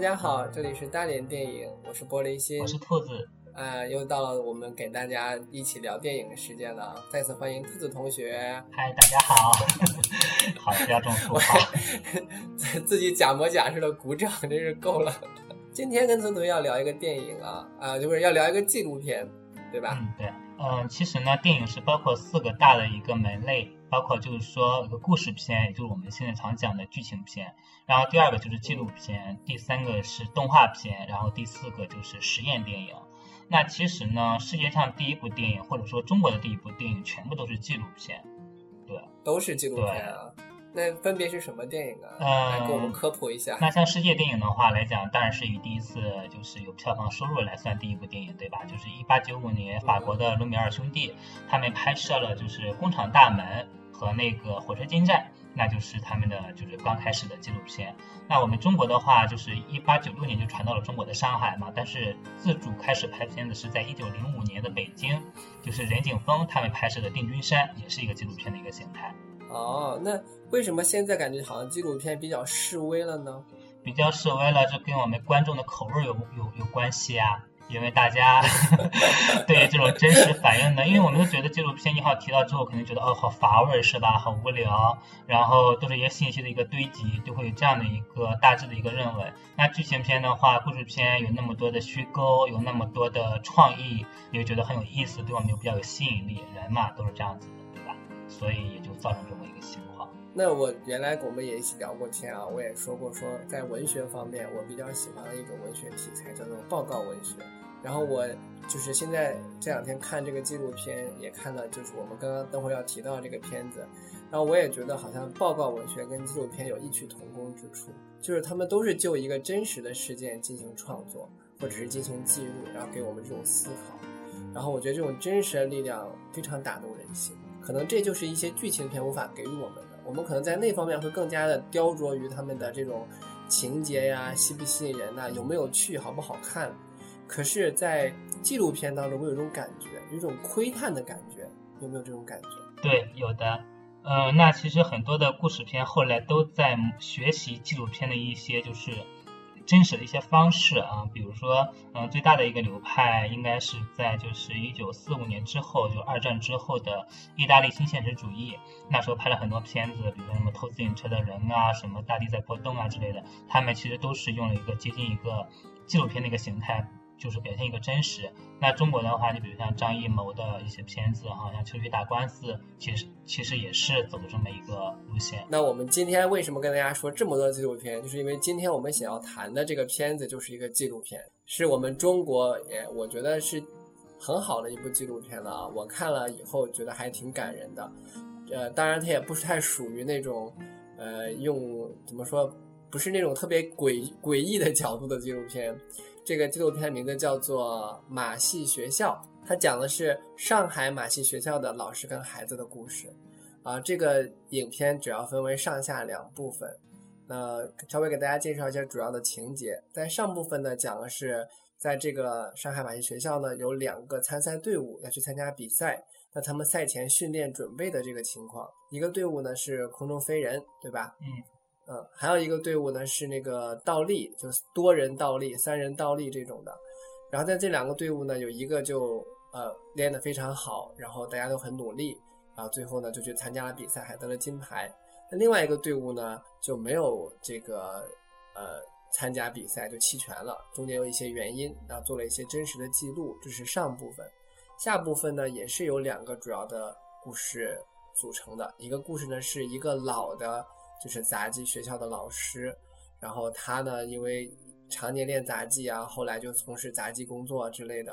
家好，这里是大连电影，我是玻璃心，我是兔子，啊，又到了我们给大家一起聊电影的时间了。再次欢迎兔子同学。嗨，大家好，好，不要这么说话，自己假模假式的鼓掌，真是够了。今天跟兔同学要聊一个电影啊，啊，就是要聊一个纪录片，对吧？嗯，对，嗯，其实呢，电影是包括四个大的一个门类。包括就是说一个故事片，也就是我们现在常讲的剧情片，然后第二个就是纪录片，第三个是动画片，然后第四个就是实验电影。那其实呢，世界上第一部电影或者说中国的第一部电影全部都是纪录片，对，都是纪录片啊。那分别是什么电影啊？来给我们科普一下。那像世界电影的话来讲，当然是以第一次就是有票房收入来算第一部电影，对吧？就是一八九五年法国的卢米尔兄弟他们拍摄了就是《工厂大门》。和那个火车进站，那就是他们的就是刚开始的纪录片。那我们中国的话，就是一八九六年就传到了中国的上海嘛，但是自主开始拍片子是在一九零五年的北京，就是任景峰他们拍摄的《定军山》，也是一个纪录片的一个形态。哦，那为什么现在感觉好像纪录片比较示威了呢？比较示威了，这跟我们观众的口味有有有关系啊。因为大家 对这种真实反应的，因为我们都觉得纪录片一号提到之后，肯定觉得哦好乏味是吧？好无聊，然后都是一些信息的一个堆积，就会有这样的一个大致的一个认为。那剧情片的话，故事片有那么多的虚构，有那么多的创意，也觉得很有意思，对我们又比较有吸引力。人嘛都是这样子？所以也就造成这么一个情况。那我原来我们也一起聊过天啊，我也说过说在文学方面，我比较喜欢的一种文学题材叫做报告文学。然后我就是现在这两天看这个纪录片，也看了，就是我们刚刚等会儿要提到这个片子。然后我也觉得好像报告文学跟纪录片有异曲同工之处，就是他们都是就一个真实的事件进行创作，或者是进行记录，然后给我们这种思考。然后我觉得这种真实的力量非常打动人心，可能这就是一些剧情片无法给予我们的。我们可能在那方面会更加的雕琢于他们的这种情节呀，吸不吸引人呐，有没有趣，好不好看。可是，在纪录片当中，我有一种感觉，有一种窥探的感觉，有没有这种感觉？对，有的。呃，那其实很多的故事片后来都在学习纪录片的一些就是真实的一些方式啊，比如说，嗯，最大的一个流派应该是在就是一九四五年之后，就二战之后的意大利新现实主义，那时候拍了很多片子，比如说什么偷自行车的人啊，什么大地在波动啊之类的，他们其实都是用了一个接近一个纪录片的一个形态。就是表现一个真实。那中国的话，你比如像张艺谋的一些片子，好像《秋菊打官司》，其实其实也是走的这么一个路线。那我们今天为什么跟大家说这么多纪录片？就是因为今天我们想要谈的这个片子就是一个纪录片，是我们中国也我觉得是很好的一部纪录片了啊！我看了以后觉得还挺感人的。呃，当然它也不是太属于那种呃用怎么说，不是那种特别诡诡异的角度的纪录片。这个纪录片名字叫做《马戏学校》，它讲的是上海马戏学校的老师跟孩子的故事。啊，这个影片主要分为上下两部分。那稍微给大家介绍一下主要的情节。在上部分呢，讲的是在这个上海马戏学校呢，有两个参赛队伍要去参加比赛，那他们赛前训练准备的这个情况。一个队伍呢是空中飞人，对吧？嗯。嗯，还有一个队伍呢是那个倒立，就是多人倒立、三人倒立这种的。然后在这两个队伍呢，有一个就呃练得非常好，然后大家都很努力，然后最后呢就去参加了比赛，还得了金牌。那另外一个队伍呢就没有这个呃参加比赛，就弃权了。中间有一些原因，然后做了一些真实的记录。这是上部分，下部分呢也是由两个主要的故事组成的。一个故事呢是一个老的。就是杂技学校的老师，然后他呢，因为常年练杂技啊，后来就从事杂技工作之类的，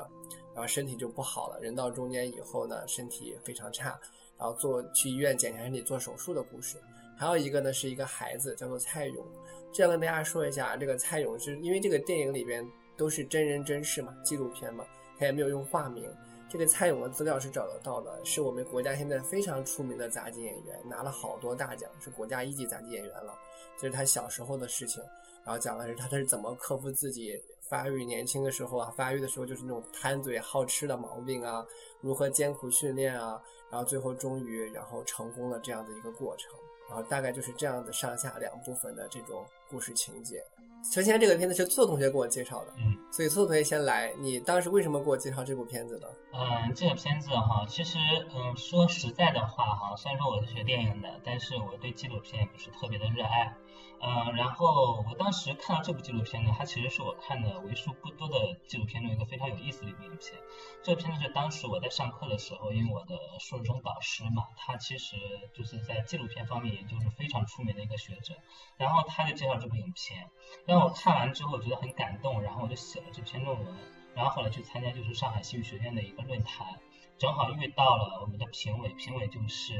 然后身体就不好了。人到中年以后呢，身体非常差，然后做去医院检查身体做手术的故事。还有一个呢，是一个孩子叫做蔡勇。这样跟大家说一下，这个蔡勇是因为这个电影里边都是真人真事嘛，纪录片嘛，他也没有用化名。这个蔡勇的资料是找得到的，是我们国家现在非常出名的杂技演员，拿了好多大奖，是国家一级杂技演员了。这是他小时候的事情，然后讲的是他他是怎么克服自己发育年轻的时候啊，发育的时候就是那种贪嘴好吃的毛病啊，如何艰苦训练啊，然后最后终于然后成功了这样的一个过程。然后大概就是这样的上下两部分的这种故事情节。首先，这个片子是错同学给我介绍的，嗯，所以错同学先来。你当时为什么给我介绍这部片子呢？嗯，这个片子哈，其实嗯，说实在的话哈，虽然说我是学电影的，但是我对纪录片也不是特别的热爱。嗯，然后我当时看到这部纪录片呢，它其实是我看的为数不多的纪录片中一个非常有意思的一部影片。这个片子是当时我在上课的时候，因为我的硕士生导师嘛，他其实就是在纪录片方面研究是非常出名的一个学者，然后他就介绍这部影片，让我看完之后觉得很感动，然后我就写了这篇论文，然后后来去参加就是上海戏剧学院的一个论坛，正好遇到了我们的评委，评委就是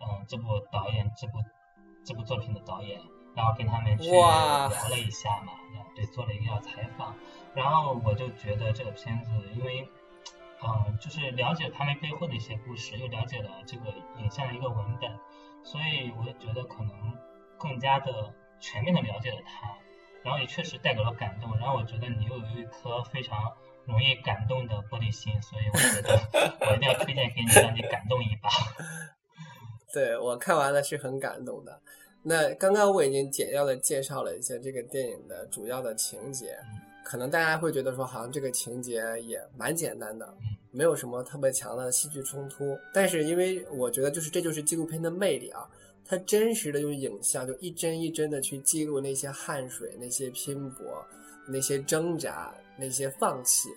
嗯这部导演这部这部作品的导演。然后跟他们去聊了一下嘛，对，做了一个小采访。然后我就觉得这个片子，因为，嗯，就是了解他们背后的一些故事，又了解了这个影像的一个文本，所以我觉得可能更加的全面的了解了他。然后也确实带给了感动。然后我觉得你又有一颗非常容易感动的玻璃心，所以我觉得 我一定要推荐给你，让你感动一把。对我看完了是很感动的。那刚刚我已经简要的介绍了一些这个电影的主要的情节，可能大家会觉得说，好像这个情节也蛮简单的，没有什么特别强的戏剧冲突。但是因为我觉得，就是这就是纪录片的魅力啊，它真实的用影像，就一帧一帧的去记录那些汗水、那些拼搏、那些挣扎、那些放弃。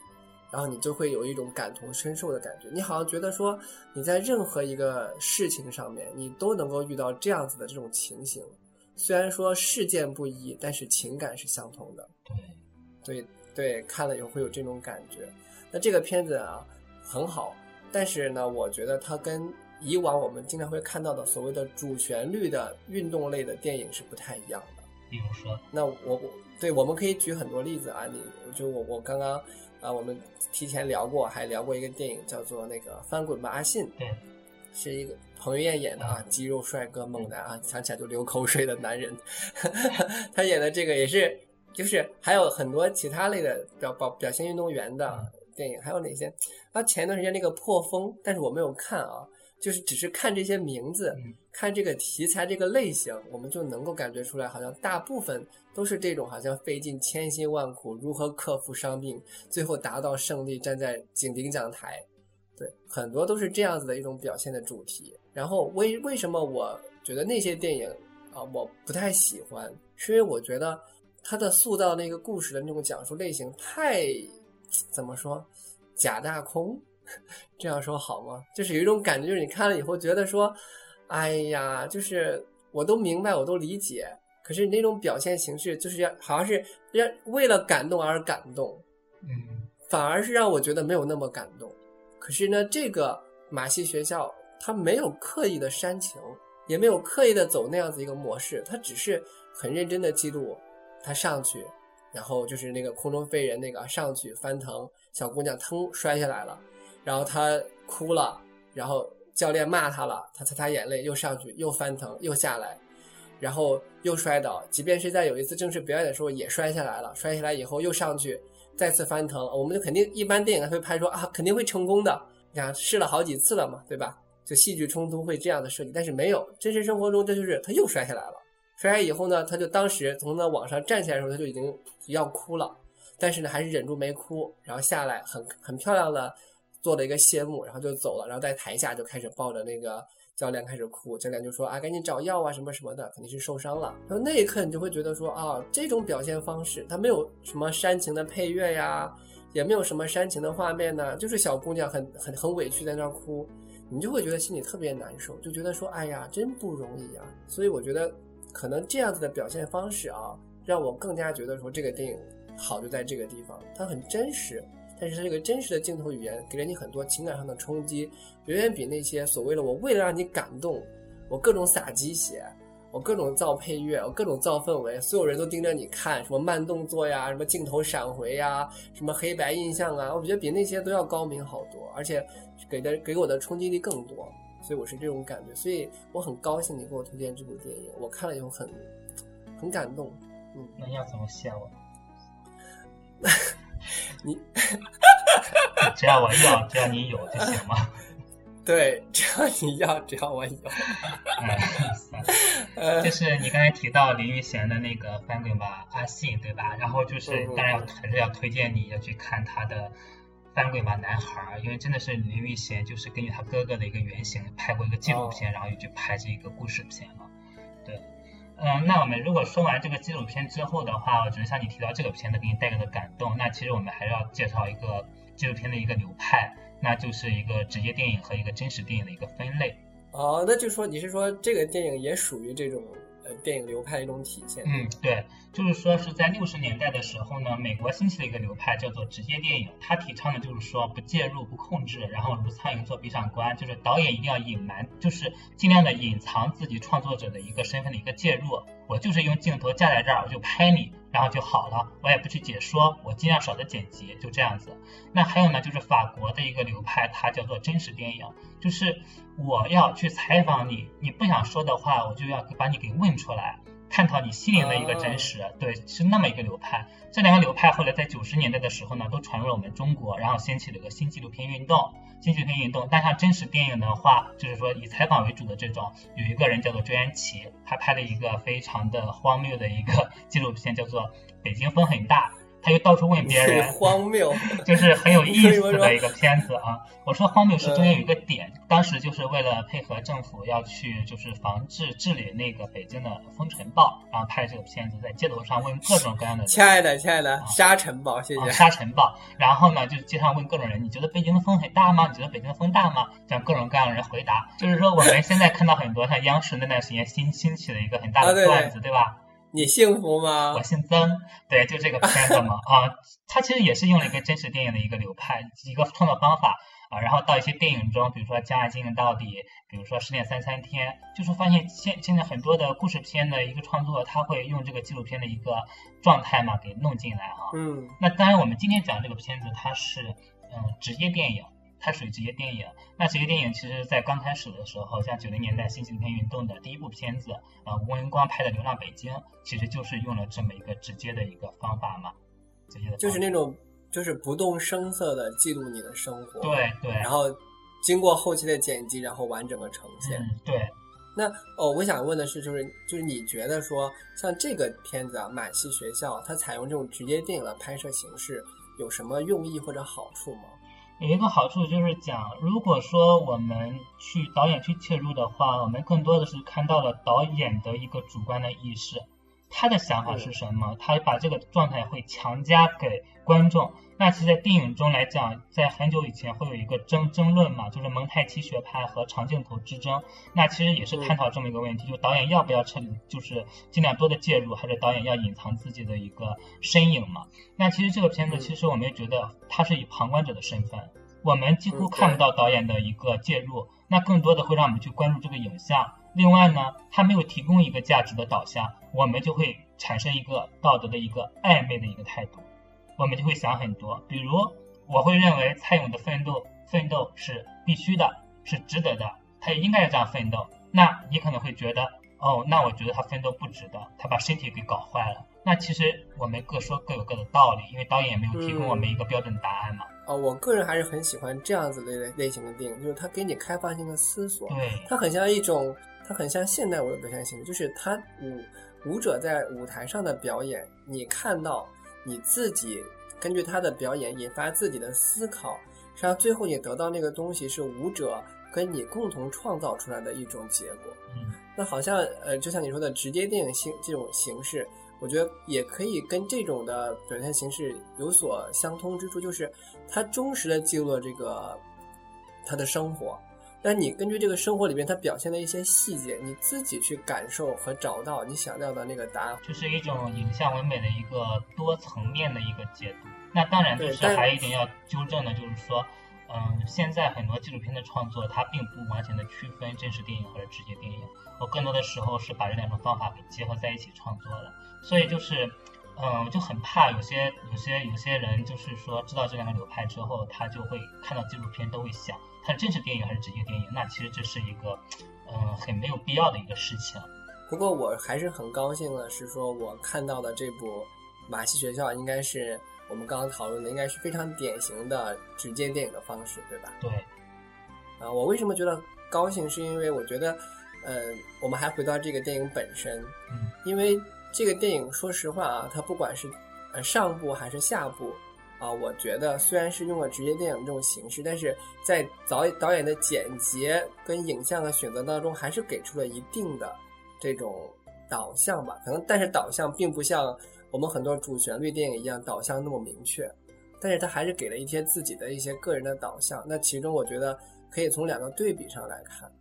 然后你就会有一种感同身受的感觉，你好像觉得说你在任何一个事情上面，你都能够遇到这样子的这种情形。虽然说事件不一，但是情感是相同的。对，对，对，看了以后会有这种感觉。那这个片子啊很好，但是呢，我觉得它跟以往我们经常会看到的所谓的主旋律的运动类的电影是不太一样的。比如说，那我我对，我们可以举很多例子啊。你就我我刚刚。啊，我们提前聊过，还聊过一个电影，叫做那个《翻滚吧，阿信》，对，是一个彭于晏演的啊，肌肉帅哥猛男啊，想起来就流口水的男人。他演的这个也是，就是还有很多其他类的表表表现运动员的电影，还有哪些？啊，前一段时间那个破风，但是我没有看啊。就是只是看这些名字，看这个题材这个类型，我们就能够感觉出来，好像大部分都是这种，好像费尽千辛万苦，如何克服伤病，最后达到胜利，站在警鼎讲台，对，很多都是这样子的一种表现的主题。然后为为什么我觉得那些电影啊，我不太喜欢，是因为我觉得它的塑造那个故事的那种讲述类型太怎么说假大空。这样说好吗？就是有一种感觉，就是你看了以后觉得说，哎呀，就是我都明白，我都理解，可是那种表现形式就是要好像是让为了感动而感动，嗯，反而是让我觉得没有那么感动。可是呢，这个马戏学校他没有刻意的煽情，也没有刻意的走那样子一个模式，他只是很认真的记录他上去，然后就是那个空中飞人那个上去翻腾，小姑娘腾摔下来了。然后她哭了，然后教练骂他了，她擦擦眼泪，又上去，又翻腾，又下来，然后又摔倒。即便是在有一次正式表演的时候，也摔下来了。摔下来以后又上去，再次翻腾。我们就肯定一般电影会拍说啊，肯定会成功的。你看试了好几次了嘛，对吧？就戏剧冲突会这样的设计，但是没有真实生活中，这就是他又摔下来了。摔下来以后呢，他就当时从那网上站起来的时候，他就已经要哭了，但是呢还是忍住没哭，然后下来很很漂亮的。做了一个谢幕，然后就走了，然后在台下就开始抱着那个教练开始哭，教练就说啊，赶紧找药啊，什么什么的，肯定是受伤了。然后那一刻你就会觉得说啊，这种表现方式，它没有什么煽情的配乐呀，也没有什么煽情的画面呢，就是小姑娘很很很委屈在那儿哭，你就会觉得心里特别难受，就觉得说，哎呀，真不容易啊。所以我觉得可能这样子的表现方式啊。让我更加觉得说这个电影好就在这个地方，它很真实，但是它这个真实的镜头语言给了你很多情感上的冲击，远远比那些所谓的我为了让你感动，我各种撒鸡血。我各种造配乐，我各种造氛围，所有人都盯着你看，什么慢动作呀，什么镜头闪回呀，什么黑白印象啊，我觉得比那些都要高明好多，而且给的给我的冲击力更多，所以我是这种感觉，所以我很高兴你给我推荐这部电影，我看了以后很很感动。嗯，那要怎么谢我？你 只要我要，只要你有就行吗？对，只要你要，只要我有。嗯，就是你刚才提到林育贤的那个翻滚吧，阿信，对吧？然后就是当然要还是要推荐你要去看他的翻滚吧，男孩，因为真的是林育贤就是根据他哥哥的一个原型拍过一个纪录片，然后又去拍这一个故事片嘛。嗯，那我们如果说完这个纪录片之后的话，我觉得像你提到这个片子给你带来的感动，那其实我们还要介绍一个纪录片的一个流派。那就是一个职业电影和一个真实电影的一个分类。哦，那就是说你是说这个电影也属于这种电影流派一种体现？嗯，对，就是说是在六十年代的时候呢，美国兴起的一个流派叫做直接电影，它提倡的就是说不介入、不控制，然后如苍蝇做壁上观，就是导演一定要隐瞒，就是尽量的隐藏自己创作者的一个身份的一个介入。我就是用镜头架在这儿，我就拍你，然后就好了，我也不去解说，我尽量少的剪辑，就这样子。那还有呢，就是法国的一个流派，它叫做真实电影，就是我要去采访你，你不想说的话，我就要把你给问出来，探讨你心灵的一个真实。对，是那么一个流派。这两个流派后来在九十年代的时候呢，都传入了我们中国，然后掀起了一个新纪录片运动。新纪录片运动，但像真实电影的话，就是说以采访为主的这种，有一个人叫做周延奇，他拍了一个非常的荒谬的一个 纪录片，叫做《北京风很大》。他又到处问别人，荒谬，就是很有意思的一个片子啊。我说荒谬是中间有一个点，当时就是为了配合政府要去就是防治治理那个北京的风尘暴，然后拍这个片子，在街头上问各种各样的。亲爱的，亲爱的，沙尘暴，谢谢。沙尘暴，然后呢，就街上问各种人，你觉得北京的风很大吗？你觉得北京的风大吗？这样各种各样的人回答，就是说我们现在看到很多像央视那段时间新兴起的一个很大的段子，对吧？你幸福吗？我姓曾，对，就这个片子嘛 啊，它其实也是用了一个真实电影的一个流派，一个创作方法啊，然后到一些电影中，比如说《将爱进行到底》，比如说《失恋三三天》，就是发现现现在很多的故事片的一个创作，他会用这个纪录片的一个状态嘛，给弄进来啊。嗯。那当然，我们今天讲这个片子，它是嗯职业电影。它属于职业电影。那职业电影其实，在刚开始的时候，像九零年代新纪录片运动的第一部片子，呃，吴文光拍的《流浪北京》，其实就是用了这么一个直接的一个方法嘛，直接的。就是那种，就是不动声色的记录你的生活。对对。然后经过后期的剪辑，然后完整的呈现。对。那哦，我想问的是，就是就是你觉得说，像这个片子啊，《满戏学校》，它采用这种职业电影的拍摄形式，有什么用意或者好处吗？有一个好处就是讲，如果说我们去导演去切入的话，我们更多的是看到了导演的一个主观的意识。他的想法是什么？他把这个状态会强加给观众。那其实，在电影中来讲，在很久以前会有一个争争论嘛，就是蒙太奇学派和长镜头之争。那其实也是探讨这么一个问题，就导演要不要彻底，就是尽量多的介入，还是导演要隐藏自己的一个身影嘛？那其实这个片子，其实我们也觉得他是以旁观者的身份，我们几乎看不到导演的一个介入，那更多的会让我们去关注这个影像。另外呢，他没有提供一个价值的导向，我们就会产生一个道德的一个暧昧的一个态度，我们就会想很多。比如，我会认为蔡勇的奋斗奋斗是必须的，是值得的，他也应该要这样奋斗。那你可能会觉得，哦，那我觉得他奋斗不值得，他把身体给搞坏了。那其实我们各说各有各的道理，因为导演也没有提供我们一个标准答案嘛。哦，我个人还是很喜欢这样子类类型的电影，就是他给你开放性的思索，对，它很像一种。它很像现代舞的表现形式，就是他舞舞者在舞台上的表演，你看到你自己根据他的表演引发自己的思考，实际上最后你得到那个东西是舞者跟你共同创造出来的一种结果。嗯，那好像呃，就像你说的直接电影形这种形式，我觉得也可以跟这种的表现形式有所相通之处，就是它忠实的记录了这个他的生活。但你根据这个生活里面它表现的一些细节，你自己去感受和找到你想要的那个答案，就是一种影像唯美的一个多层面的一个解读。那当然，就是还有一点要纠正的，就是说，嗯，现在很多纪录片的创作，它并不完全的区分真实电影或者职业电影，我更多的时候是把这两种方法给结合在一起创作的。所以就是，嗯，就很怕有些有些有些人，就是说知道这两个流派之后，他就会看到纪录片都会想。它是真实电影还是职业电影？那其实这是一个，嗯，很没有必要的一个事情。不过我还是很高兴的是，说我看到的这部《马戏学校》应该是我们刚刚讨论的，应该是非常典型的直接电影的方式，对吧？对。啊，我为什么觉得高兴？是因为我觉得，呃，我们还回到这个电影本身，嗯，因为这个电影，说实话啊，它不管是呃上部还是下部。啊，我觉得虽然是用了职业电影这种形式，但是在导导演的剪辑跟影像的选择当中，还是给出了一定的这种导向吧。可能，但是导向并不像我们很多主旋律电影一样导向那么明确，但是他还是给了一些自己的一些个人的导向。那其中，我觉得可以从两个对比上来看。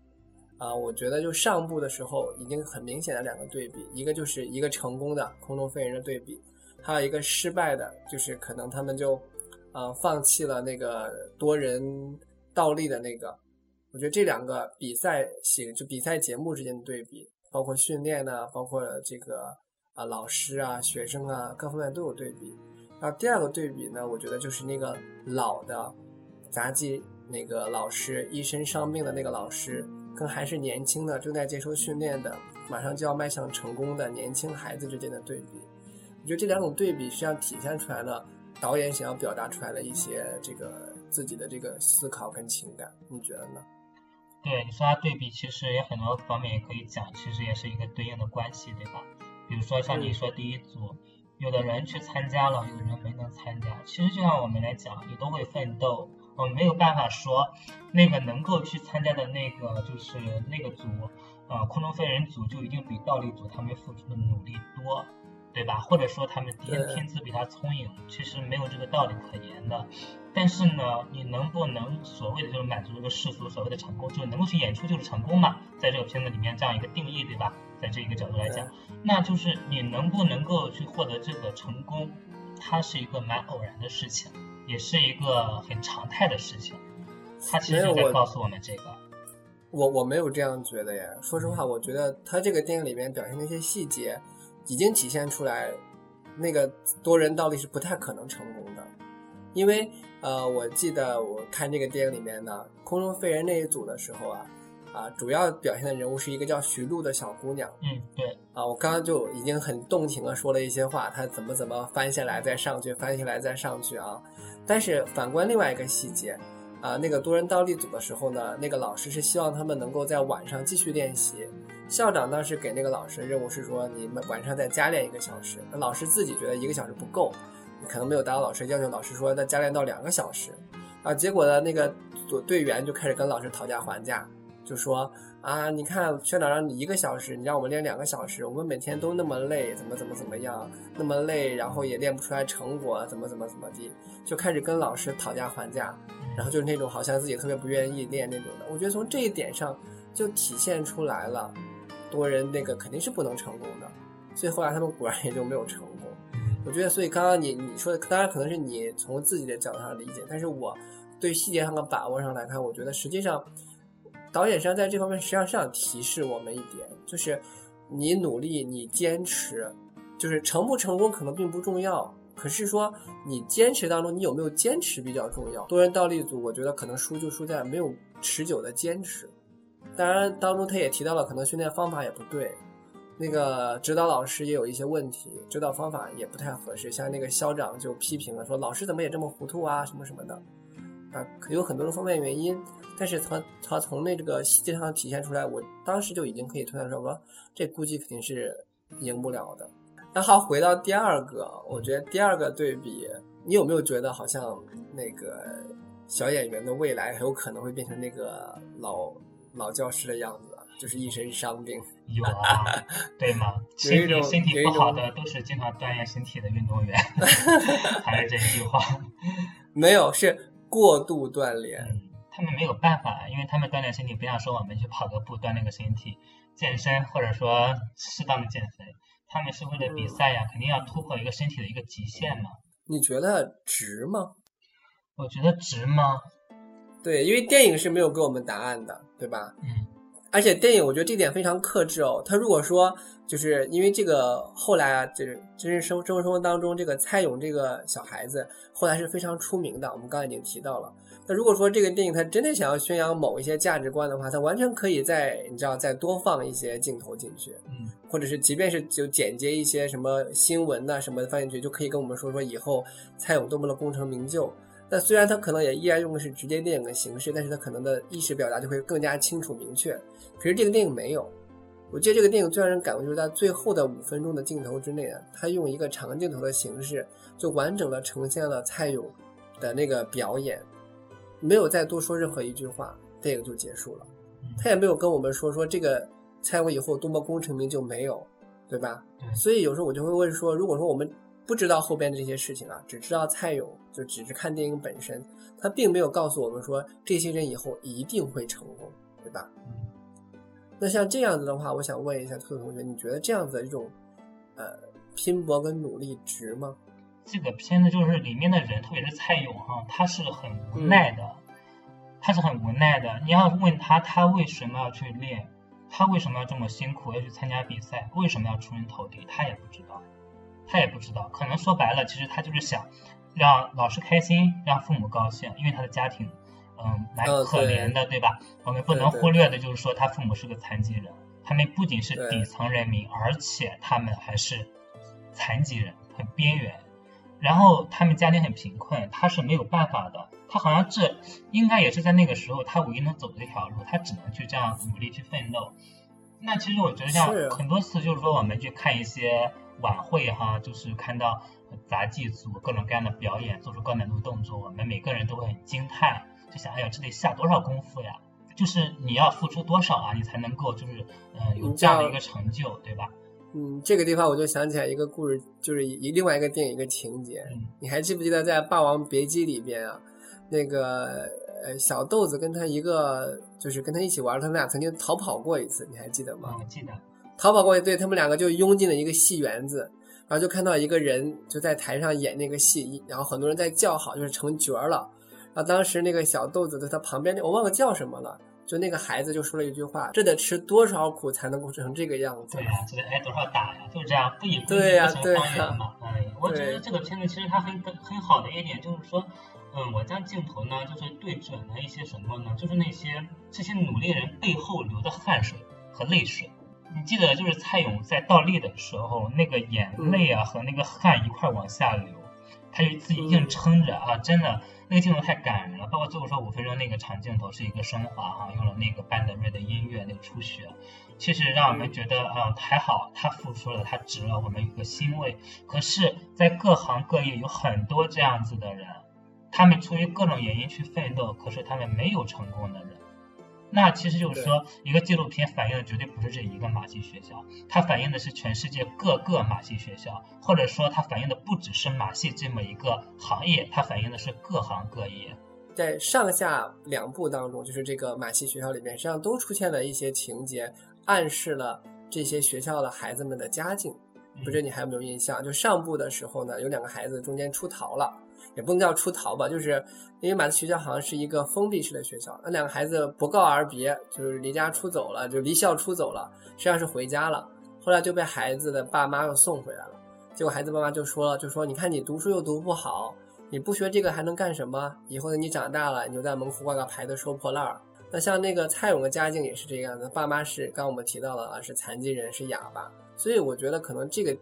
啊，我觉得就上部的时候已经很明显的两个对比，一个就是一个成功的空中飞人的对比。还有一个失败的，就是可能他们就，呃，放弃了那个多人倒立的那个。我觉得这两个比赛型就比赛节目之间的对比，包括训练呢，包括这个啊老师啊、学生啊各方面都有对比。然后第二个对比呢，我觉得就是那个老的杂技那个老师，一身伤病的那个老师，跟还是年轻的正在接受训练的、马上就要迈向成功的年轻孩子之间的对比。我觉得这两种对比实际上体现出来了导演想要表达出来的一些这个自己的这个思考跟情感，你觉得呢？对，你说它对比，其实有很多方面也可以讲，其实也是一个对应的关系，对吧？比如说像你说第一组，有的人去参加了，有的人没能参加。其实就像我们来讲，你都会奋斗，我们没有办法说那个能够去参加的那个就是那个组，呃，空中飞人组就一定比倒立组他们付出的努力多。对吧？或者说他们天天资比他聪颖，其实没有这个道理可言的。但是呢，你能不能所谓的就是满足这个世俗所谓的成功，就能够去演出就是成功嘛？在这个片子里面这样一个定义，对吧？在这一个角度来讲，那就是你能不能够去获得这个成功，它是一个蛮偶然的事情，也是一个很常态的事情。他其实就在告诉我们这个。我我没有这样觉得呀。说实话，我觉得他这个电影里面表现的一些细节。已经体现出来，那个多人倒立是不太可能成功的，因为呃，我记得我看这个电影里面呢，空中飞人那一组的时候啊，啊，主要表现的人物是一个叫徐璐的小姑娘。嗯，对。啊，我刚刚就已经很动情的说了一些话，她怎么怎么翻下来再上去，翻下来再上去啊。但是反观另外一个细节，啊，那个多人倒立组的时候呢，那个老师是希望他们能够在晚上继续练习。校长当时给那个老师任务是说，你们晚上再加练一个小时。那老师自己觉得一个小时不够，可能没有达到老师要求。老师说，那加练到两个小时。啊，结果呢，那个组队员就开始跟老师讨价还价，就说啊，你看校长让你一个小时，你让我们练两个小时，我们每天都那么累，怎么怎么怎么样，那么累，然后也练不出来成果，怎么怎么怎么地，就开始跟老师讨价还价，然后就是那种好像自己特别不愿意练那种的。我觉得从这一点上就体现出来了。多人那个肯定是不能成功的，所以后来他们果然也就没有成功。我觉得，所以刚刚你你说的，当然可能是你从自己的角度上理解，但是我对细节上的把握上来看，我觉得实际上导演实际上在这方面实际上是想提示我们一点，就是你努力，你坚持，就是成不成功可能并不重要，可是说你坚持当中你有没有坚持比较重要。多人倒立组，我觉得可能输就输在没有持久的坚持。当然，当中他也提到了，可能训练方法也不对，那个指导老师也有一些问题，指导方法也不太合适。像那个校长就批评了，说老师怎么也这么糊涂啊，什么什么的，啊，有很多的方面原因。但是他他从那这个细节上体现出来，我当时就已经可以推断说，这估计肯定是赢不了的。那好，回到第二个，我觉得第二个对比，你有没有觉得好像那个小演员的未来很有可能会变成那个老？老教师的样子，就是一身伤病。有啊，对吗？身体身体不好的都是经常锻炼身体的运动员，还是这句话？没有，是过度锻炼。他们没有办法，因为他们锻炼身体不像说我们去跑个步锻炼个身体，健身或者说适当的减肥，他们是为了比赛呀，肯定要突破一个身体的一个极限嘛。你觉得值吗？我觉得值吗？对，因为电影是没有给我们答案的，对吧？嗯。而且电影我觉得这点非常克制哦。他如果说就是因为这个后来啊，就是真实生生活生活当中这个蔡勇这个小孩子后来是非常出名的，我们刚才已经提到了。那如果说这个电影他真的想要宣扬某一些价值观的话，他完全可以再你知道再多放一些镜头进去，嗯，或者是即便是就剪接一些什么新闻呐什么的放进去，就可以跟我们说说以后蔡勇多么的功成名就。那虽然他可能也依然用的是直接电影的形式，但是他可能的意识表达就会更加清楚明确。可是这个电影没有，我记得这个电影最让人感动就是在最后的五分钟的镜头之内啊，他用一个长镜头的形式，就完整的呈现了蔡勇的那个表演，没有再多说任何一句话，电影就结束了。他也没有跟我们说说这个蔡勇以后多么功成名就，没有，对吧？所以有时候我就会问说，如果说我们不知道后边的这些事情啊，只知道蔡勇，就只是看电影本身，他并没有告诉我们说这些人以后一定会成功，对吧？那像这样子的话，我想问一下兔子同学，你觉得这样子的这种，呃，拼搏跟努力值吗？这个片子就是里面的人，特别是蔡勇哈，他是很无奈的，他是很无奈的。你要问他，他为什么要去练？他为什么要这么辛苦要去参加比赛？为什么要出人头地？他也不知道，他也不知道。可能说白了，其实他就是想让老师开心，让父母高兴，因为他的家庭。嗯，蛮可怜的，对吧？我们不能忽略的就是说，他父母是个残疾人，他们不仅是底层人民，而且他们还是残疾人，很边缘。然后他们家庭很贫困，他是没有办法的。他好像这应该也是在那个时候，他唯一能走的一条路，他只能去这样努力去奋斗。那其实我觉得，像很多次就是说，我们去看一些晚会哈，就是看到杂技组各种各样的表演，做出高难度动作，我们每个人都会很惊叹。就想，哎呀，这得下多少功夫呀？就是你要付出多少啊，你才能够就是，呃，有这样的一个成就，对吧？嗯，这个地方我就想起来一个故事，就是一另外一个电影一个情节。你还记不记得在《霸王别姬》里边啊，那个呃小豆子跟他一个就是跟他一起玩，他们俩曾经逃跑过一次，你还记得吗？我记得。逃跑过去，对他们两个就拥进了一个戏园子，然后就看到一个人就在台上演那个戏，然后很多人在叫好，就是成角了。然后，当时那个小豆子在他旁边，我忘了叫什么了。就那个孩子就说了一句话：“这得吃多少苦才能够成这个样子？”对呀，这得挨多少打呀？就是这样，不以不对呀，对呀。哎，我觉得这个片子其实它很很好的一点就是说，嗯，我将镜头呢就是对准了一些什么呢？就是那些这些努力人背后流的汗水和泪水。你记得就是蔡勇在倒立的时候，那个眼泪啊和那个汗一块往下流，他就自己硬撑着啊，真的。那个镜头太感人了，包括最后说五分钟那个长镜头是一个升华哈，用了那个班德瑞的音乐那个初雪，其实让我们觉得啊还好，他付出了，他值了，我们有个欣慰。可是，在各行各业有很多这样子的人，他们出于各种原因去奋斗，可是他们没有成功的人。那其实就是说，一个纪录片反映的绝对不是这一个马戏学校，它反映的是全世界各个马戏学校，或者说它反映的不只是马戏这么一个行业，它反映的是各行各业。在上下两部当中，就是这个马戏学校里面，实际上都出现了一些情节，暗示了这些学校的孩子们的家境。不知你还有没有印象？就上部的时候呢，有两个孩子中间出逃了。也不能叫出逃吧，就是因为马戏学校好像是一个封闭式的学校，那两个孩子不告而别，就是离家出走了，就离校出走了，实际上是回家了。后来就被孩子的爸妈又送回来了。结果孩子爸妈就说了，就说你看你读书又读不好，你不学这个还能干什么？以后你长大了，你就在门口挂个牌子收破烂儿。那像那个蔡勇的家境也是这个样子，爸妈是刚我们提到了啊，是残疾人，是哑巴。所以我觉得可能这个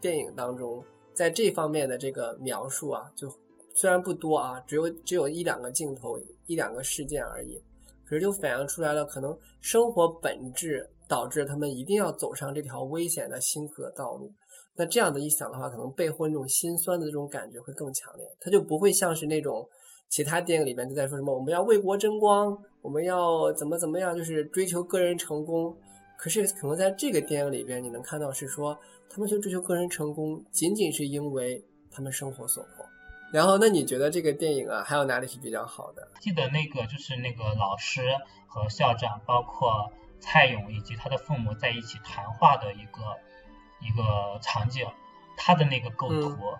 电影当中在这方面的这个描述啊，就。虽然不多啊，只有只有一两个镜头，一两个事件而已，可是就反映出来了，可能生活本质导致他们一定要走上这条危险的辛苦的道路。那这样的一想的话，可能背后那种心酸的这种感觉会更强烈，他就不会像是那种其他电影里面就在说什么我们要为国争光，我们要怎么怎么样，就是追求个人成功。可是可能在这个电影里边，你能看到是说他们去追求个人成功，仅仅是因为他们生活所迫。然后，那你觉得这个电影啊，还有哪里是比较好的？记得那个就是那个老师和校长，包括蔡勇以及他的父母在一起谈话的一个一个场景，他的那个构图。嗯，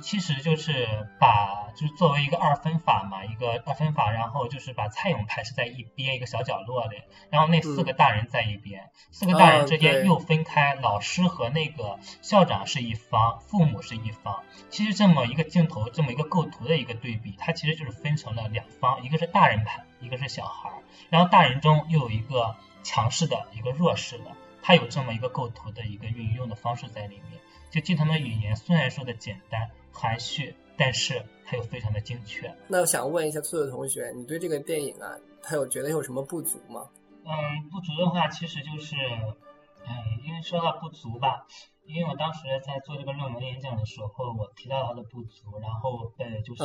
其实就是把，就是作为一个二分法嘛，一个二分法，然后就是把蔡勇排斥在一边一个小角落里，然后那四个大人在一边，四个大人之间又分开，老师和那个校长是一方，父母是一方。其实这么一个镜头，这么一个构图的一个对比，它其实就是分成了两方，一个是大人派，一个是小孩儿，然后大人中又有一个强势的，一个弱势的，它有这么一个构图的一个运用的方式在里面。就镜头的语言虽然说的简单含蓄，但是它又非常的精确。那我想问一下兔子同学，你对这个电影啊，他有觉得有什么不足吗？嗯，不足的话，其实就是，嗯，因为说到不足吧，因为我当时在做这个论文演讲的时候，我提到它的不足，然后被就是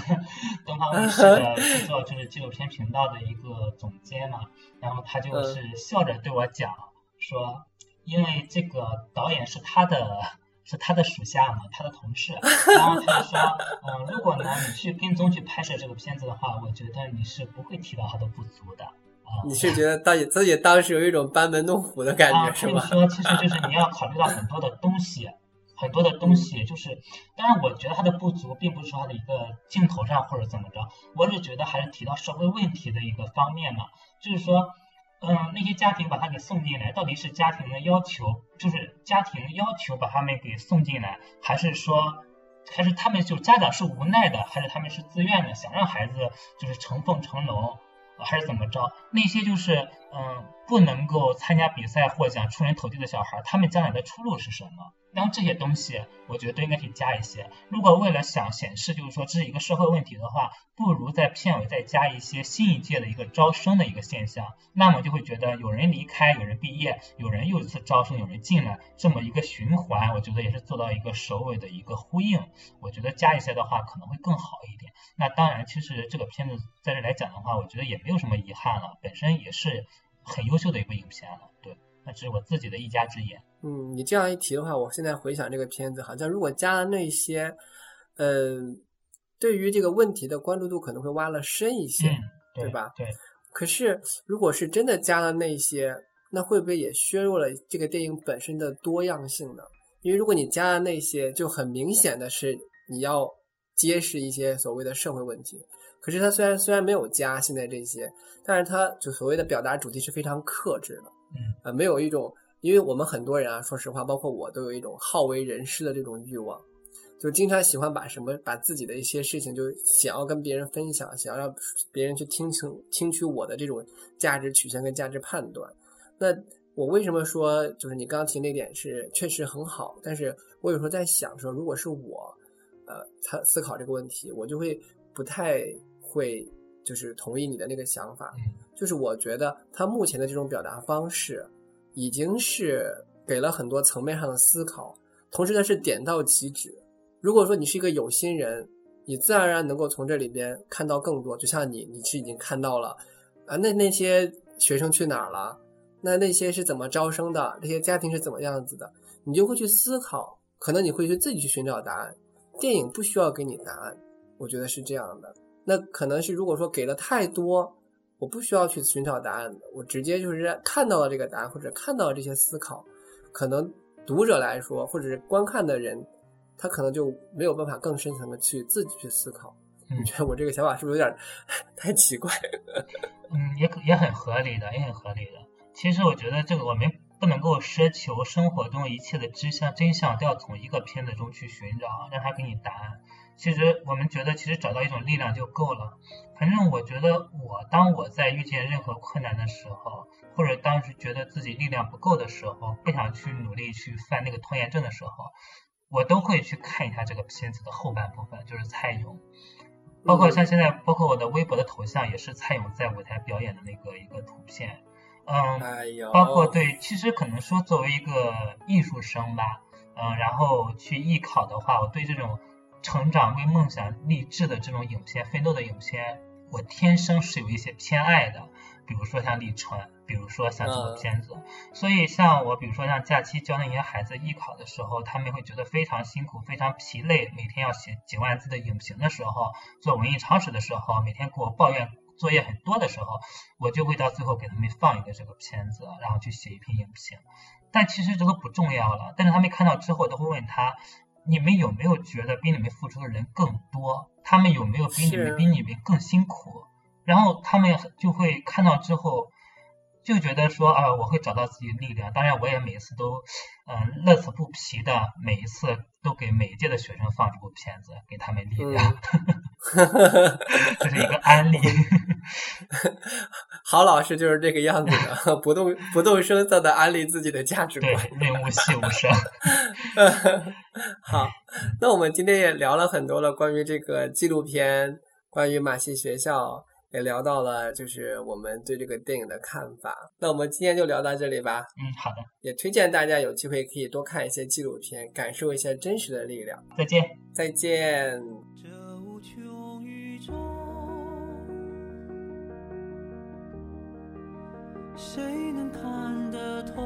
东方卫视的 制作就是纪录片频道的一个总监嘛，然后他就是笑着对我讲说。因为这个导演是他的，是他的属下嘛，他的同事。然后他就说，嗯，如果呢你去跟踪去拍摄这个片子的话，我觉得你是不会提到他的不足的啊。你是觉得导演自己当时有一种班门弄斧的感觉是吗？说其实就是你要考虑到很多的东西，很多的东西就是，当然我觉得他的不足并不是说他的一个镜头上或者怎么着，我是觉得还是提到社会问题的一个方面嘛，就是说。嗯，那些家庭把他给送进来，到底是家庭的要求，就是家庭要求把他们给送进来，还是说，还是他们就家长是无奈的，还是他们是自愿的，想让孩子就是成凤成龙，还是怎么着？那些就是嗯，不能够参加比赛获奖、出人头地的小孩，他们将来的出路是什么？然后这些东西，我觉得都应该可以加一些。如果为了想显示，就是说这是一个社会问题的话，不如在片尾再加一些新一届的一个招生的一个现象，那么就会觉得有人离开，有人毕业，有人又一次招生，有人进来，这么一个循环，我觉得也是做到一个首尾的一个呼应。我觉得加一些的话可能会更好一点。那当然，其实这个片子在这来讲的话，我觉得也没有什么遗憾了，本身也是很优秀的一部影片了。对，那只是我自己的一家之言。嗯，你这样一提的话，我现在回想这个片子，好像如果加了那些，嗯，对于这个问题的关注度可能会挖了深一些，对吧？对。可是，如果是真的加了那些，那会不会也削弱了这个电影本身的多样性呢？因为如果你加了那些，就很明显的是你要揭示一些所谓的社会问题。可是他虽然虽然没有加现在这些，但是他就所谓的表达主题是非常克制的，嗯，呃，没有一种。因为我们很多人啊，说实话，包括我，都有一种好为人师的这种欲望，就经常喜欢把什么把自己的一些事情，就想要跟别人分享，想要让别人去听清听取我的这种价值取向跟价值判断。那我为什么说就是你刚刚提那点是确实很好？但是我有时候在想说，如果是我，呃，他思考这个问题，我就会不太会就是同意你的那个想法。就是我觉得他目前的这种表达方式。已经是给了很多层面上的思考，同时呢是点到即止。如果说你是一个有心人，你自然而然能够从这里边看到更多。就像你，你是已经看到了啊，那那些学生去哪儿了？那那些是怎么招生的？那些家庭是怎么样子的？你就会去思考，可能你会去自己去寻找答案。电影不需要给你答案，我觉得是这样的。那可能是如果说给的太多。我不需要去寻找答案的，我直接就是看到了这个答案，或者看到了这些思考，可能读者来说，或者是观看的人，他可能就没有办法更深层的去自己去思考。你觉得我这个想法是不是有点太奇怪？嗯，也也很合理的，也很合理的。其实我觉得这个我们不能够奢求生活中一切的真相，真相都要从一个片子中去寻找，让他给你答案。其实我们觉得，其实找到一种力量就够了。反正我觉得，我当我在遇见任何困难的时候，或者当时觉得自己力量不够的时候，不想去努力去犯那个拖延症的时候，我都会去看一下这个片子的后半部分，就是蔡勇。包括像现在，包括我的微博的头像也是蔡勇在舞台表演的那个一个图片。嗯，包括对，其实可能说作为一个艺术生吧，嗯，然后去艺考的话，我对这种。成长为梦想励志的这种影片，奋斗的影片，我天生是有一些偏爱的。比如说像李纯，比比如说像这个片子。所以像我，比如说像假期教那些孩子艺考的时候，他们会觉得非常辛苦、非常疲累，每天要写几万字的影评的时候，做文艺常识的时候，每天给我抱怨作业很多的时候，我就会到最后给他们放一个这个片子，然后去写一篇影评。但其实这都不重要了，但是他们看到之后都会问他。你们有没有觉得比你们付出的人更多？他们有没有比你们比你们更辛苦？然后他们就会看到之后，就觉得说啊，我会找到自己的力量。当然，我也每次都嗯乐此不疲的，每一次都给每一届的学生放这部片子，给他们力量。这是一个安利。好老师就是这个样子的，不动不动声色的安利自己的价值观，润物细无声。好，那我们今天也聊了很多了，关于这个纪录片，关于马戏学校，也聊到了就是我们对这个电影的看法。那我们今天就聊到这里吧。嗯，好的。也推荐大家有机会可以多看一些纪录片，感受一下真实的力量。再见，再见。这无穷宇宙谁能看得透？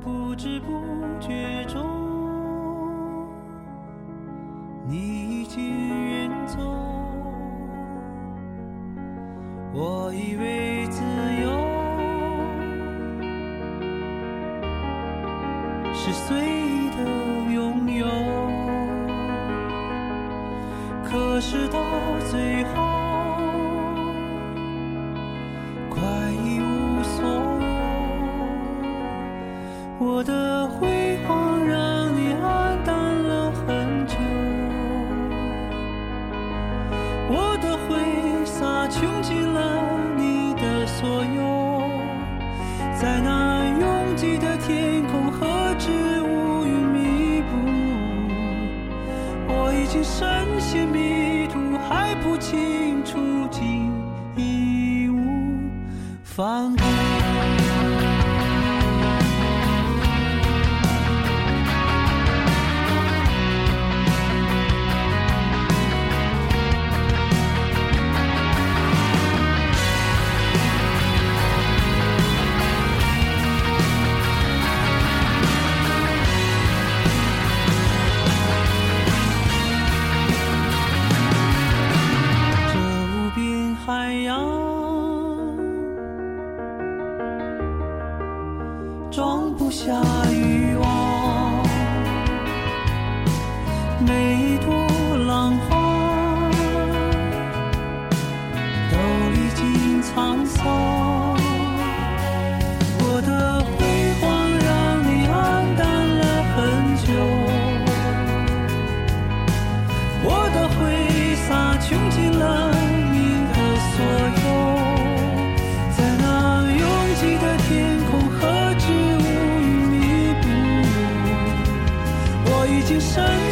不知不觉中，你已经远走。我以为自由是随意的拥有，可是到最后。放开。一生